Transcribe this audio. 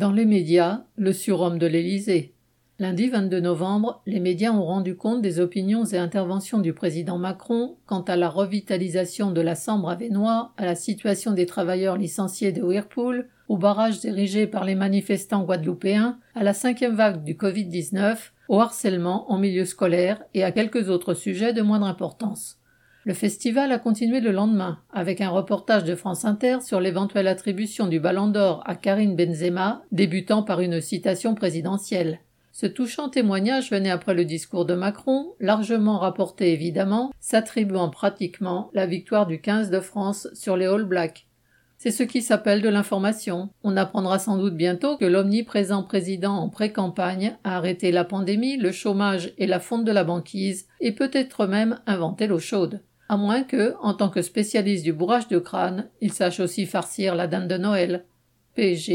Dans les médias, le surhomme de l'Élysée. Lundi 22 novembre, les médias ont rendu compte des opinions et interventions du président Macron quant à la revitalisation de la Sambre avenois, à la situation des travailleurs licenciés de Whirlpool, aux barrages érigés par les manifestants guadeloupéens, à la cinquième vague du Covid-19, au harcèlement en milieu scolaire et à quelques autres sujets de moindre importance. Le festival a continué le lendemain, avec un reportage de France Inter sur l'éventuelle attribution du Ballon d'Or à Karine Benzema, débutant par une citation présidentielle. Ce touchant témoignage venait après le discours de Macron, largement rapporté évidemment, s'attribuant pratiquement la victoire du 15 de France sur les All Blacks. C'est ce qui s'appelle de l'information. On apprendra sans doute bientôt que l'omniprésent président en pré-campagne a arrêté la pandémie, le chômage et la fonte de la banquise, et peut-être même inventé l'eau chaude à moins que, en tant que spécialiste du bourrage de crâne, il sache aussi farcir la dame de Noël. PG